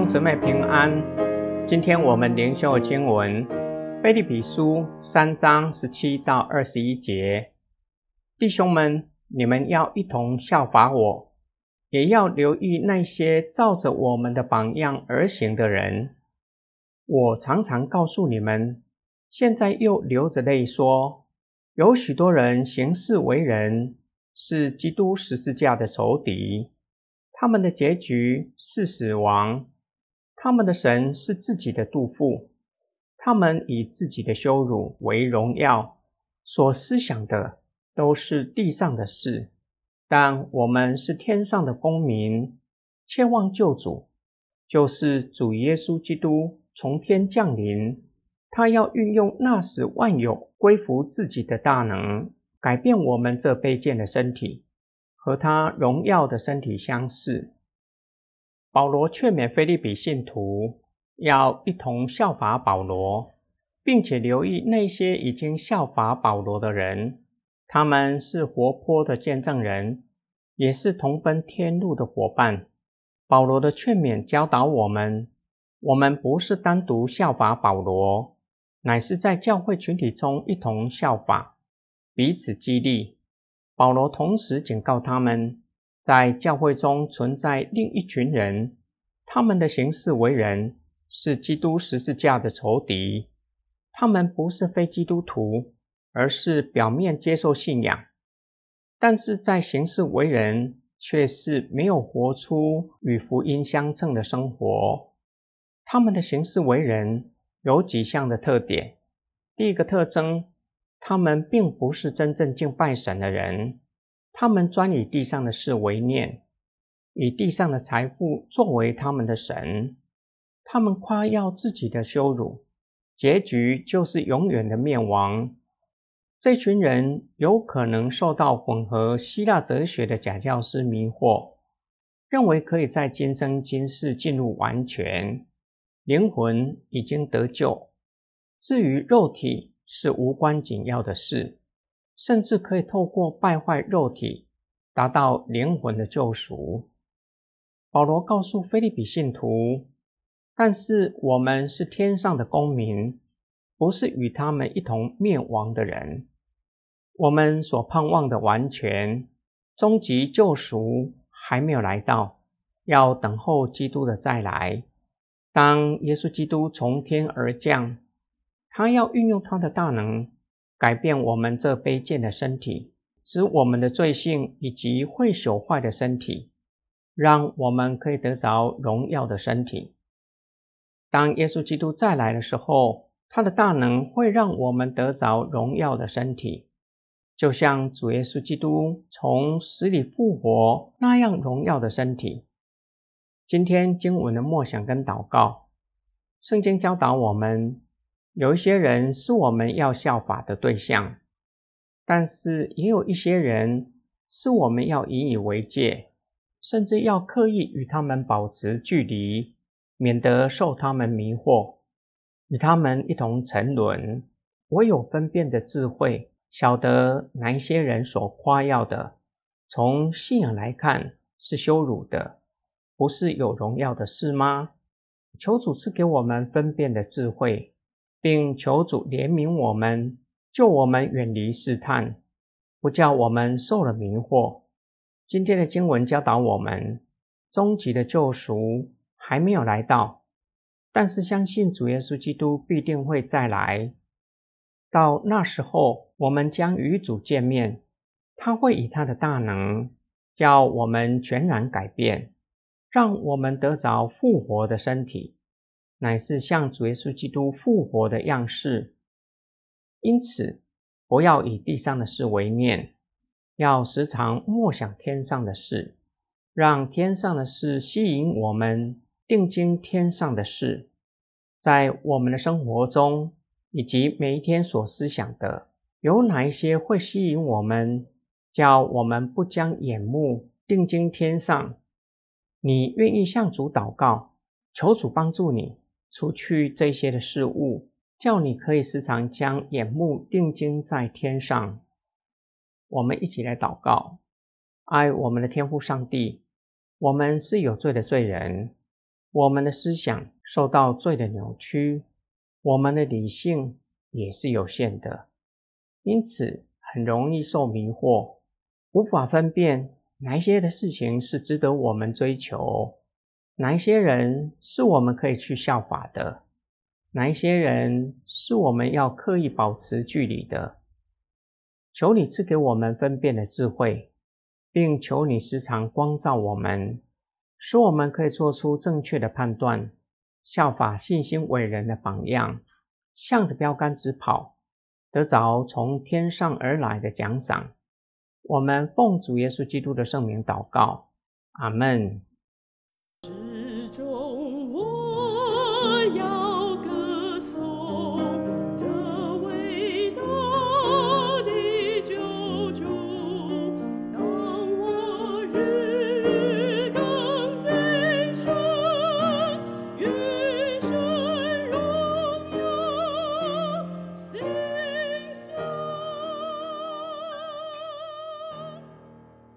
兄姊妹平安。今天我们灵修经文《菲利比书》三章十七到二十一节。弟兄们，你们要一同效法我，也要留意那些照着我们的榜样而行的人。我常常告诉你们，现在又流着泪说，有许多人行事为人，是基督十字架的仇敌。他们的结局是死亡，他们的神是自己的肚腹，他们以自己的羞辱为荣耀，所思想的都是地上的事。但我们是天上的公民，切望救主，就是主耶稣基督从天降临，他要运用那使万有归服自己的大能，改变我们这卑贱的身体。和他荣耀的身体相似。保罗劝勉菲利比信徒要一同效法保罗，并且留意那些已经效法保罗的人，他们是活泼的见证人，也是同奔天路的伙伴。保罗的劝勉教导我们：我们不是单独效法保罗，乃是在教会群体中一同效法，彼此激励。保罗同时警告他们，在教会中存在另一群人，他们的行事为人是基督十字架的仇敌。他们不是非基督徒，而是表面接受信仰，但是在行事为人却是没有活出与福音相称的生活。他们的行事为人有几项的特点。第一个特征。他们并不是真正敬拜神的人，他们专以地上的事为念，以地上的财富作为他们的神。他们夸耀自己的羞辱，结局就是永远的灭亡。这群人有可能受到混合希腊哲学的假教师迷惑，认为可以在今生今世进入完全，灵魂已经得救，至于肉体。是无关紧要的事，甚至可以透过败坏肉体，达到灵魂的救赎。保罗告诉菲利比信徒：“但是我们是天上的公民，不是与他们一同灭亡的人。我们所盼望的完全、终极救赎还没有来到，要等候基督的再来。当耶稣基督从天而降。”他要运用他的大能，改变我们这卑贱的身体，使我们的罪性以及会朽坏的身体，让我们可以得着荣耀的身体。当耶稣基督再来的时候，他的大能会让我们得着荣耀的身体，就像主耶稣基督从死里复活那样荣耀的身体。今天经文的默想跟祷告，圣经教导我们。有一些人是我们要效法的对象，但是也有一些人是我们要引以为戒，甚至要刻意与他们保持距离，免得受他们迷惑，与他们一同沉沦。唯有分辨的智慧，晓得哪一些人所夸耀的，从信仰来看是羞辱的，不是有荣耀的事吗？求主赐给我们分辨的智慧。并求主怜悯我们，救我们远离试探，不叫我们受了迷惑。今天的经文教导我们，终极的救赎还没有来到，但是相信主耶稣基督必定会再来。到那时候，我们将与主见面，他会以他的大能，叫我们全然改变，让我们得着复活的身体。乃是像主耶稣基督复活的样式，因此不要以地上的事为念，要时常默想天上的事，让天上的事吸引我们，定睛天上的事，在我们的生活中以及每一天所思想的，有哪一些会吸引我们，叫我们不将眼目定睛天上？你愿意向主祷告，求主帮助你。除去这些的事物，叫你可以时常将眼目定睛在天上。我们一起来祷告：爱我们的天父上帝，我们是有罪的罪人，我们的思想受到罪的扭曲，我们的理性也是有限的，因此很容易受迷惑，无法分辨哪些的事情是值得我们追求，哪一些人是我们可以去效法的，哪一些人是我们要刻意保持距离的。求你赐给我们分辨的智慧，并求你时常光照我们。使我们可以做出正确的判断，效法信心伟人的榜样，向着标杆直跑，得着从天上而来的奖赏。我们奉主耶稣基督的圣名祷告，阿门。